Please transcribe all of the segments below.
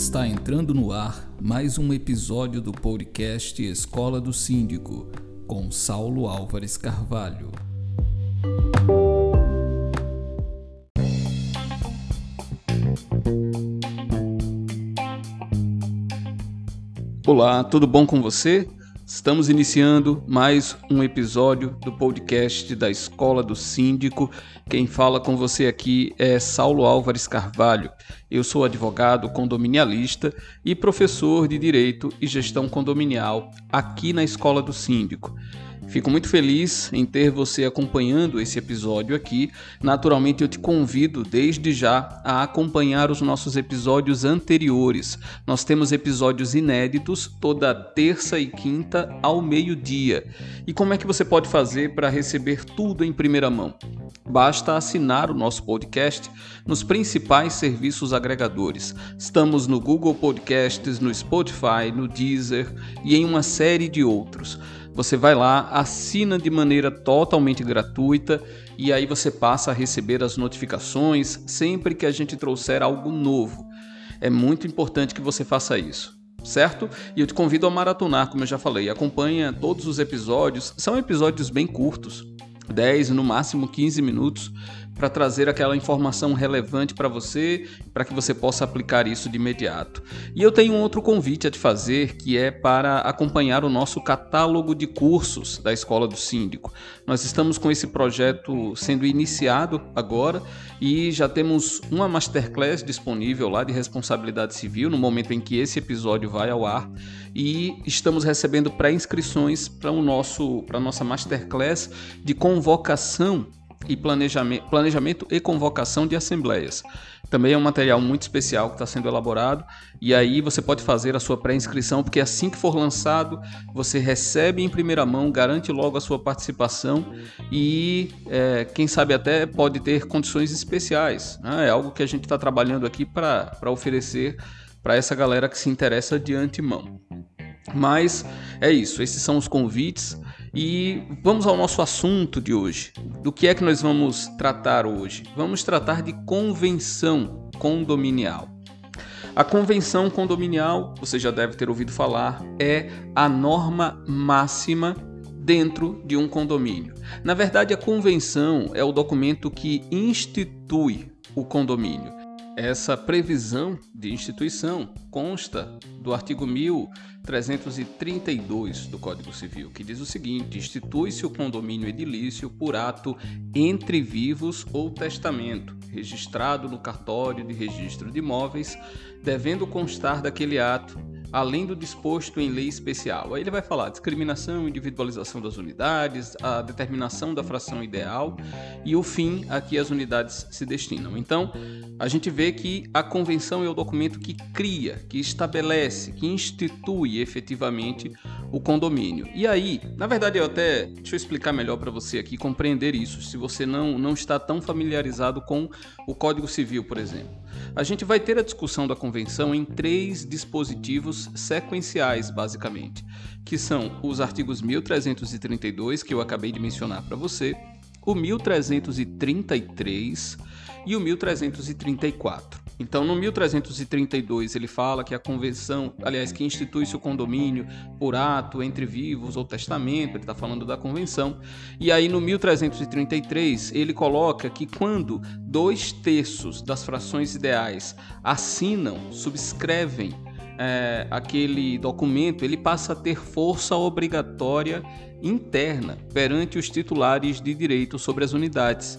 Está entrando no ar mais um episódio do podcast Escola do Síndico, com Saulo Álvares Carvalho. Olá, tudo bom com você? Estamos iniciando mais um episódio do podcast da Escola do Síndico. Quem fala com você aqui é Saulo Álvares Carvalho. Eu sou advogado condominialista e professor de Direito e Gestão Condominial aqui na Escola do Síndico. Fico muito feliz em ter você acompanhando esse episódio aqui. Naturalmente, eu te convido desde já a acompanhar os nossos episódios anteriores. Nós temos episódios inéditos toda terça e quinta ao meio-dia. E como é que você pode fazer para receber tudo em primeira mão? Basta assinar o nosso podcast nos principais serviços agregadores. Estamos no Google Podcasts, no Spotify, no Deezer e em uma série de outros. Você vai lá, assina de maneira totalmente gratuita e aí você passa a receber as notificações sempre que a gente trouxer algo novo. É muito importante que você faça isso certo? E eu te convido a maratonar, como eu já falei. Acompanha todos os episódios. São episódios bem curtos, 10, no máximo 15 minutos, para trazer aquela informação relevante para você, para que você possa aplicar isso de imediato. E eu tenho um outro convite a te fazer, que é para acompanhar o nosso catálogo de cursos da Escola do Síndico. Nós estamos com esse projeto sendo iniciado agora e já temos uma masterclass disponível lá de responsabilidade civil no momento em que esse episódio vai ao ar e estamos recebendo pré-inscrições para o nosso para nossa masterclass de convocação e planejamento, planejamento e convocação de assembleias. Também é um material muito especial que está sendo elaborado e aí você pode fazer a sua pré-inscrição, porque assim que for lançado, você recebe em primeira mão, garante logo a sua participação e é, quem sabe até pode ter condições especiais. Né? É algo que a gente está trabalhando aqui para oferecer para essa galera que se interessa de antemão. Mas é isso, esses são os convites. E vamos ao nosso assunto de hoje. Do que é que nós vamos tratar hoje? Vamos tratar de convenção condominial. A convenção condominial, você já deve ter ouvido falar, é a norma máxima dentro de um condomínio. Na verdade, a convenção é o documento que institui o condomínio. Essa previsão de instituição consta do artigo 1332 do Código Civil, que diz o seguinte: institui-se o condomínio edilício por ato entre vivos ou testamento, registrado no cartório de registro de imóveis, devendo constar daquele ato além do disposto em lei especial. Aí ele vai falar discriminação, individualização das unidades, a determinação da fração ideal e o fim a que as unidades se destinam. Então, a gente vê que a convenção é o documento que cria, que estabelece, que institui efetivamente o condomínio. E aí, na verdade, eu até deixa eu explicar melhor para você aqui compreender isso, se você não não está tão familiarizado com o Código Civil, por exemplo. A gente vai ter a discussão da convenção em três dispositivos sequenciais, basicamente, que são os artigos 1332, que eu acabei de mencionar para você, o 1333 e o 1334. Então, no 1332, ele fala que a convenção, aliás, que institui-se o condomínio por ato entre vivos ou testamento, ele está falando da convenção. E aí, no 1333, ele coloca que quando dois terços das frações ideais assinam, subscrevem é, aquele documento, ele passa a ter força obrigatória interna perante os titulares de direito sobre as unidades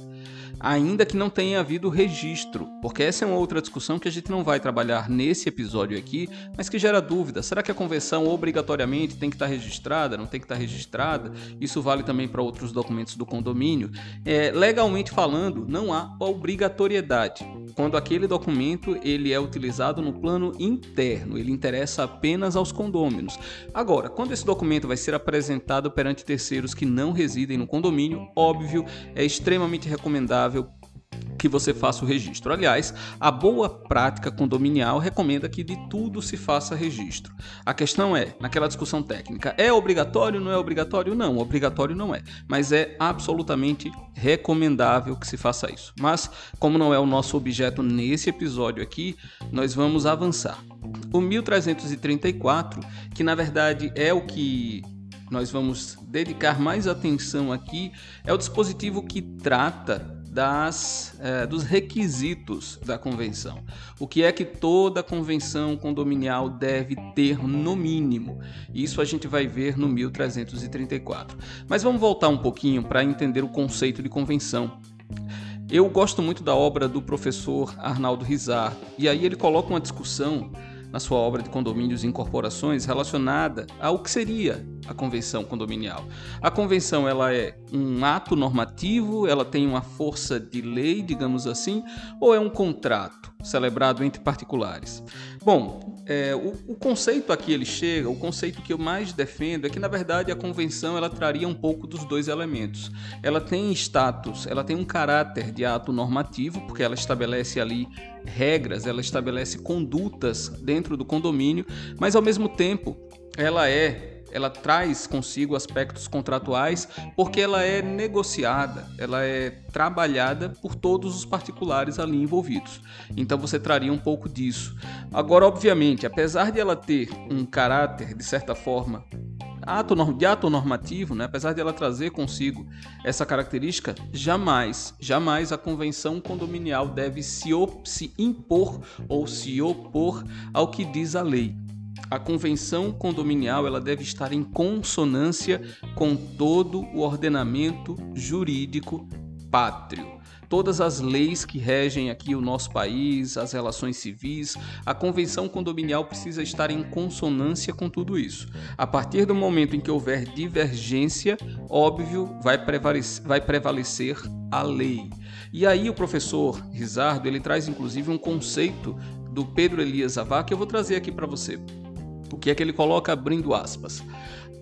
ainda que não tenha havido registro, porque essa é uma outra discussão que a gente não vai trabalhar nesse episódio aqui, mas que gera dúvida. Será que a convenção obrigatoriamente tem que estar registrada? Não tem que estar registrada? Isso vale também para outros documentos do condomínio. É, legalmente falando, não há obrigatoriedade. Quando aquele documento ele é utilizado no plano interno, ele interessa apenas aos condôminos. Agora, quando esse documento vai ser apresentado perante terceiros que não residem no condomínio, óbvio, é extremamente recomendável que você faça o registro. Aliás, a boa prática condominial recomenda que de tudo se faça registro. A questão é, naquela discussão técnica, é obrigatório, não é obrigatório? Não, obrigatório não é, mas é absolutamente recomendável que se faça isso. Mas, como não é o nosso objeto nesse episódio aqui, nós vamos avançar. O 1334, que na verdade é o que nós vamos dedicar mais atenção aqui, é o dispositivo que trata das, é, dos requisitos da convenção. O que é que toda convenção condominial deve ter no mínimo? Isso a gente vai ver no 1334. Mas vamos voltar um pouquinho para entender o conceito de convenção. Eu gosto muito da obra do professor Arnaldo Rizar, e aí ele coloca uma discussão na sua obra de condomínios e incorporações relacionada ao que seria a convenção condominial. A convenção ela é um ato normativo, ela tem uma força de lei, digamos assim, ou é um contrato celebrado entre particulares? Bom, é, o, o, conceito aqui ele chega, o conceito que eu mais defendo é que na verdade a convenção ela traria um pouco dos dois elementos. Ela tem status, ela tem um caráter de ato normativo, porque ela estabelece ali regras, ela estabelece condutas dentro do condomínio, mas ao mesmo tempo ela é ela traz consigo aspectos contratuais porque ela é negociada, ela é trabalhada por todos os particulares ali envolvidos. Então você traria um pouco disso. Agora, obviamente, apesar de ela ter um caráter de certa forma ato, de ato normativo, né? apesar de ela trazer consigo essa característica, jamais, jamais a convenção condominial deve se, se impor ou se opor ao que diz a lei a convenção condominial ela deve estar em consonância com todo o ordenamento jurídico pátrio. Todas as leis que regem aqui o nosso país, as relações civis, a convenção condominial precisa estar em consonância com tudo isso. A partir do momento em que houver divergência, óbvio, vai prevalecer, vai prevalecer a lei. E aí o professor Rizardo, ele traz inclusive um conceito do Pedro Elias Avá que eu vou trazer aqui para você. O que é que ele coloca abrindo aspas?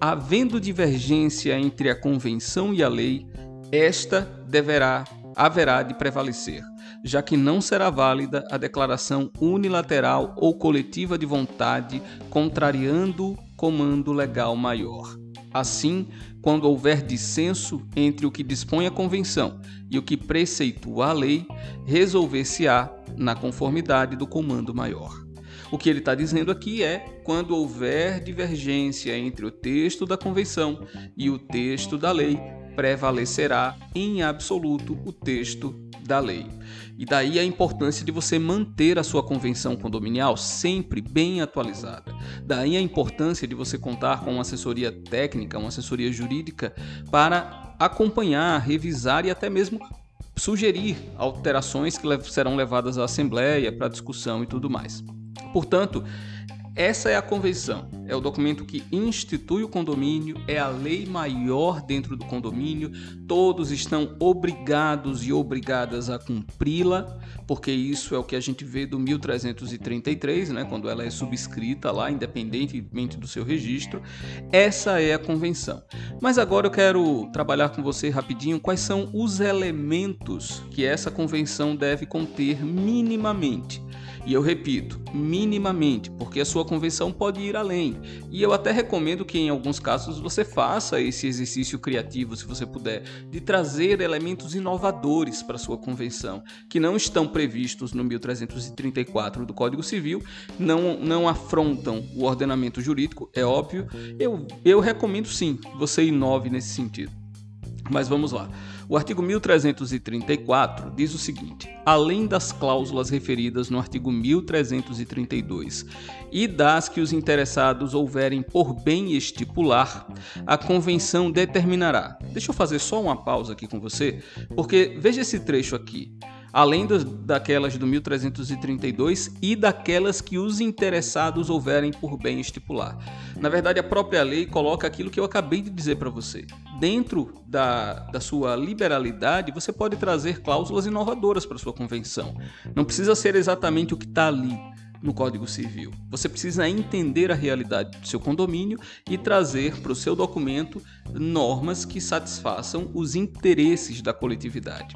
Havendo divergência entre a convenção e a lei, esta deverá haverá de prevalecer, já que não será válida a declaração unilateral ou coletiva de vontade contrariando comando legal maior. Assim, quando houver dissenso entre o que dispõe a convenção e o que preceitua a lei, resolver-se-á na conformidade do comando maior. O que ele está dizendo aqui é quando houver divergência entre o texto da convenção e o texto da lei, prevalecerá em absoluto o texto da lei. E daí a importância de você manter a sua convenção condominial sempre bem atualizada. Daí a importância de você contar com uma assessoria técnica, uma assessoria jurídica para acompanhar, revisar e até mesmo sugerir alterações que serão levadas à Assembleia para discussão e tudo mais. Portanto, essa é a convenção, é o documento que institui o condomínio, é a lei maior dentro do condomínio, todos estão obrigados e obrigadas a cumpri-la, porque isso é o que a gente vê do 1333, né, quando ela é subscrita lá, independentemente do seu registro. Essa é a convenção. Mas agora eu quero trabalhar com você rapidinho quais são os elementos que essa convenção deve conter minimamente. E eu repito, minimamente, porque a sua convenção pode ir além. E eu até recomendo que em alguns casos você faça esse exercício criativo, se você puder, de trazer elementos inovadores para sua convenção, que não estão previstos no 1334 do Código Civil, não, não afrontam o ordenamento jurídico, é óbvio. Eu, eu recomendo sim você inove nesse sentido. Mas vamos lá. O artigo 1334 diz o seguinte: além das cláusulas referidas no artigo 1332 e das que os interessados houverem por bem estipular, a convenção determinará. Deixa eu fazer só uma pausa aqui com você, porque veja esse trecho aqui além das, daquelas do 1332 e daquelas que os interessados houverem por bem estipular. Na verdade, a própria lei coloca aquilo que eu acabei de dizer para você. Dentro da, da sua liberalidade, você pode trazer cláusulas inovadoras para sua convenção. Não precisa ser exatamente o que está ali no Código Civil. Você precisa entender a realidade do seu condomínio e trazer para o seu documento normas que satisfaçam os interesses da coletividade.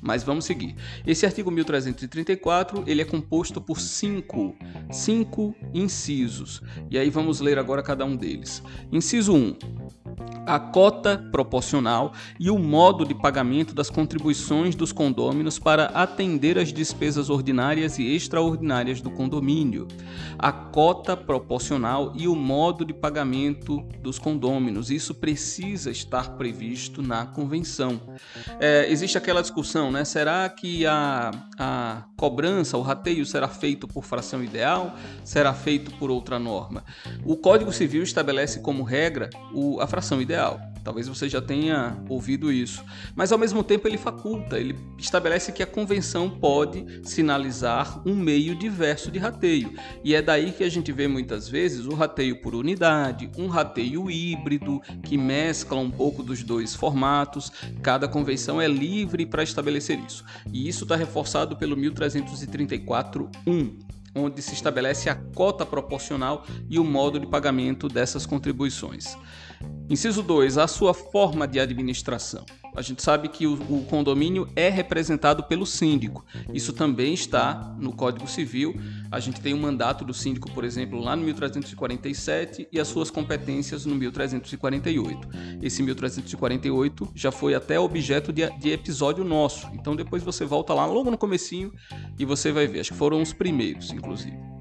Mas vamos seguir. Esse artigo 1334, ele é composto por cinco, cinco incisos. E aí vamos ler agora cada um deles. Inciso 1 a cota proporcional e o modo de pagamento das contribuições dos condôminos para atender às despesas ordinárias e extraordinárias do condomínio. A cota proporcional e o modo de pagamento dos condôminos. Isso precisa estar previsto na convenção. É, existe aquela discussão, né? Será que a, a cobrança, o rateio será feito por fração ideal? Será feito por outra norma? O Código Civil estabelece como regra o, a fração ideal ideal. Talvez você já tenha ouvido isso. Mas ao mesmo tempo ele faculta, ele estabelece que a convenção pode sinalizar um meio diverso de rateio. E é daí que a gente vê muitas vezes o rateio por unidade, um rateio híbrido, que mescla um pouco dos dois formatos. Cada convenção é livre para estabelecer isso. E isso está reforçado pelo 1334.1 onde se estabelece a cota proporcional e o modo de pagamento dessas contribuições. Inciso 2. A sua forma de administração. A gente sabe que o, o, condomínio é representado pelo síndico. Isso também está no Código Civil. A gente tem o um mandato do síndico, por exemplo, lá no 1347 e as suas competências no 1348. Esse 1348 já foi até objeto de, de episódio nosso. Então depois você volta lá logo no comecinho e você vai ver. Acho que foram os primeiros, inclusive.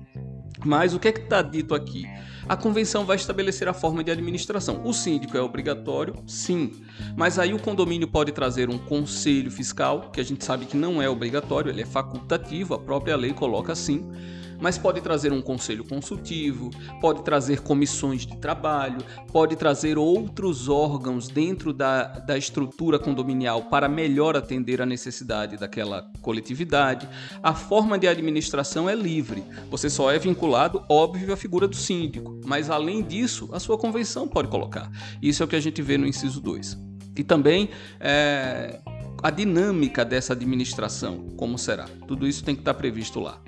Mas o que é que está dito aqui? A convenção vai estabelecer a forma de administração. O síndico é obrigatório, sim, mas aí o condomínio pode trazer um conselho fiscal, que a gente sabe que não é obrigatório, ele é facultativo, a própria lei coloca assim mas pode trazer um conselho consultivo, pode trazer comissões de trabalho, pode trazer outros órgãos dentro da, da estrutura condominial para melhor atender a necessidade daquela coletividade. A forma de administração é livre, você só é vinculado, óbvio, à figura do síndico, mas além disso, a sua convenção pode colocar. Isso é o que a gente vê no inciso 2. E também é, a dinâmica dessa administração, como será. Tudo isso tem que estar previsto lá.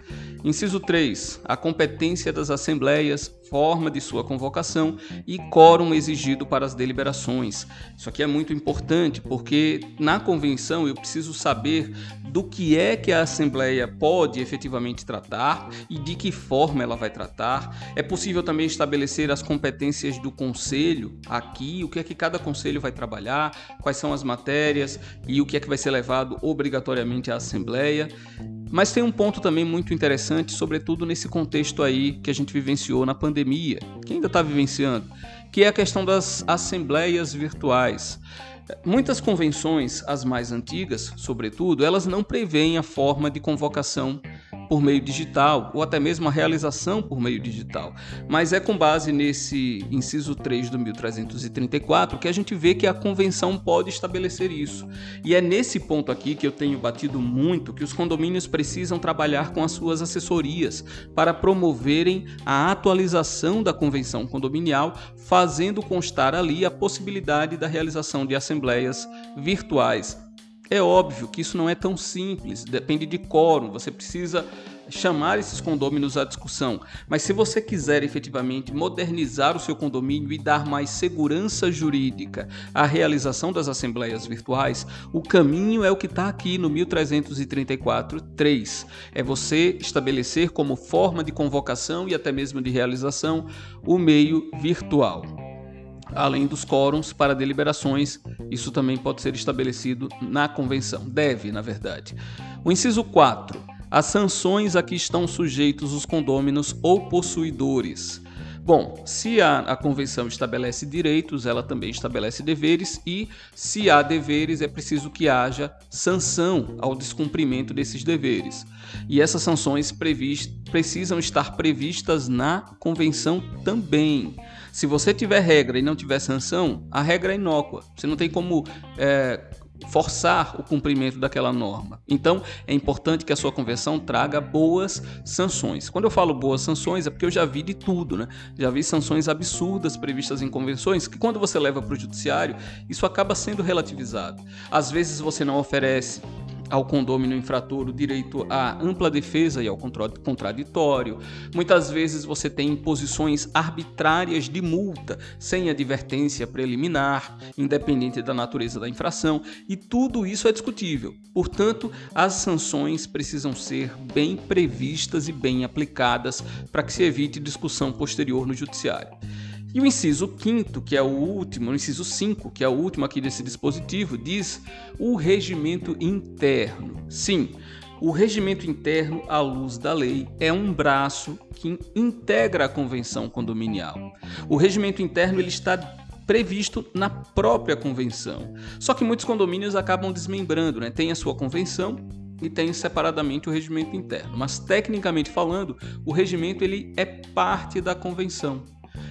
Inciso 3. A competência das assembleias, forma de sua convocação e quórum exigido para as deliberações. Isso aqui é muito importante porque na convenção eu preciso saber do que é que a assembleia pode efetivamente tratar e de que forma ela vai tratar. É possível também estabelecer as competências do conselho aqui, o que é que cada conselho vai trabalhar, quais são as matérias e o que é que vai ser levado obrigatoriamente à assembleia. Mas tem um ponto também muito interessante, sobretudo nesse contexto aí que a gente vivenciou na pandemia, que ainda está vivenciando, que é a questão das assembleias virtuais. Muitas convenções, as mais antigas, sobretudo, elas não preveem a forma de convocação por meio digital ou até mesmo a realização por meio digital. Mas é com base nesse inciso 3 do 1334 que a gente vê que a convenção pode estabelecer isso. E é nesse ponto aqui que eu tenho batido muito que os condomínios precisam trabalhar com as suas assessorias para promoverem a atualização da convenção condominial, fazendo constar ali a possibilidade da realização de assembleias virtuais é óbvio que isso não é tão simples, depende de quórum, você precisa chamar esses condôminos à discussão. Mas se você quiser efetivamente modernizar o seu condomínio e dar mais segurança jurídica à realização das assembleias virtuais, o caminho é o que está aqui no 1334.3. É você estabelecer como forma de convocação e até mesmo de realização o meio virtual além dos quórums para deliberações. Isso também pode ser estabelecido na convenção. Deve, na verdade. O inciso 4. As sanções a que estão sujeitos os condôminos ou possuidores. Bom, se a, a, convenção estabelece direitos, ela também estabelece deveres, e se há deveres, é preciso que haja sanção ao descumprimento desses deveres. E essas sanções precisam estar previstas na convenção também. Se você tiver regra e não tiver sanção, a regra é inócua. Você não tem como é, forçar o cumprimento daquela norma. Então, é importante que a sua convenção traga boas sanções. Quando eu falo boas sanções, é porque eu já vi de tudo, né? Já vi sanções absurdas previstas em convenções que, quando você leva para o judiciário, isso acaba sendo relativizado. Às vezes você não oferece ao condômino infrator o direito à ampla defesa e ao contraditório. Muitas vezes você tem imposições arbitrárias de multa, sem advertência preliminar, independente da natureza da infração, e tudo isso é discutível. Portanto, as sanções precisam ser bem previstas e bem aplicadas para que se evite discussão posterior no judiciário. E o inciso 5, que é o último, o inciso 5, que é o último aqui desse dispositivo, diz o regimento interno. Sim, o regimento interno, à luz da lei, é um braço que integra a convenção condominial. O regimento interno ele está previsto na própria convenção. Só que muitos condomínios acabam desmembrando, né? Tem a sua convenção e tem separadamente o regimento interno. Mas tecnicamente falando, o regimento ele é parte da convenção.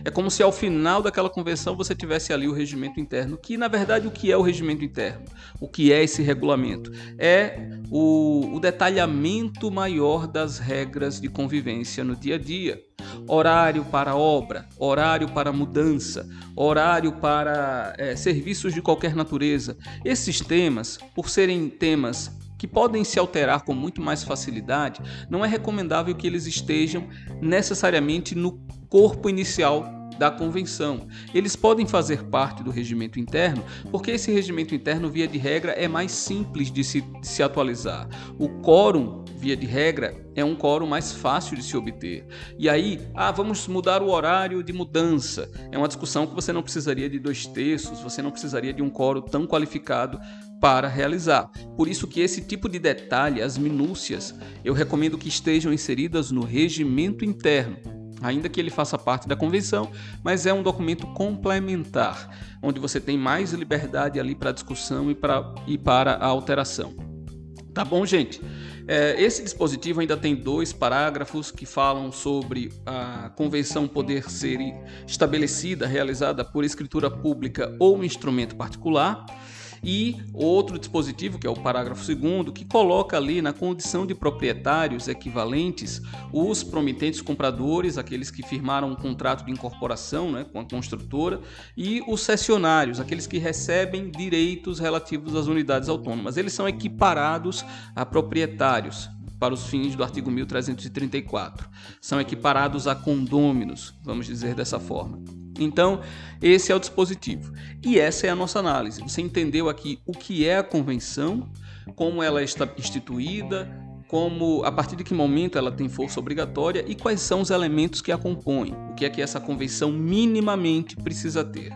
É como se ao final daquela convenção você tivesse ali o regimento interno, que na verdade o que é o regimento interno? O que é esse regulamento? É o, o detalhamento maior das regras de convivência no dia a dia. Horário para obra, horário para mudança, horário para é, serviços de qualquer natureza. Esses temas, por serem temas que podem se alterar com muito mais facilidade, não é recomendável que eles estejam necessariamente no corpo inicial da convenção. Eles podem fazer parte do regimento interno, porque esse regimento interno, via de regra, é mais simples de se, de se atualizar. O quórum, via de regra, é um quórum mais fácil de se obter. E aí, ah, vamos mudar o horário de mudança. É uma discussão que você não precisaria de dois terços, você não precisaria de um quórum tão qualificado para realizar. Por isso que esse tipo de detalhe, as minúcias, eu recomendo que estejam inseridas no regimento interno ainda que ele faça parte da convenção, mas é um documento complementar, onde você tem mais liberdade ali para discussão e, pra, e para a alteração. Tá bom, gente? É, esse dispositivo ainda tem dois parágrafos que falam sobre a convenção poder ser estabelecida, realizada por escritura pública ou instrumento particular e outro dispositivo, que é o parágrafo 2 que coloca ali na condição de proprietários equivalentes os promitentes compradores, aqueles que firmaram um contrato de incorporação né, com a construtora, e os cessionários, aqueles que recebem direitos relativos às unidades autônomas. Eles são equiparados a proprietários para os fins do artigo 1334. São equiparados a condôminos, vamos dizer dessa forma. Então, esse é o dispositivo. E essa é a nossa análise. Você entendeu aqui o que é a convenção, como ela está instituída, como a partir de que momento ela tem força obrigatória e quais são os elementos que a compõem, o que é que essa convenção minimamente precisa ter.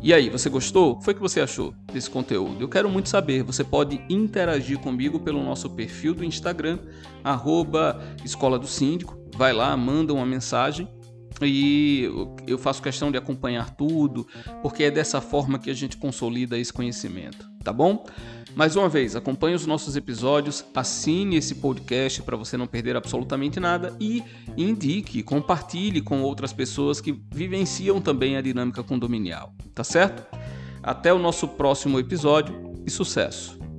E aí, você gostou? O foi que você achou desse conteúdo? Eu quero muito saber. Você pode interagir comigo pelo nosso perfil do Instagram, arroba Escola do Síndico. Vai lá, manda uma mensagem e eu faço questão de acompanhar tudo, porque é dessa forma que a gente consolida esse conhecimento, tá bom? Mais uma vez, acompanhe os nossos episódios, assine esse podcast para você não perder absolutamente nada e indique, compartilhe com outras pessoas que vivenciam também a dinâmica condominial, tá certo? Até o nosso próximo episódio e sucesso!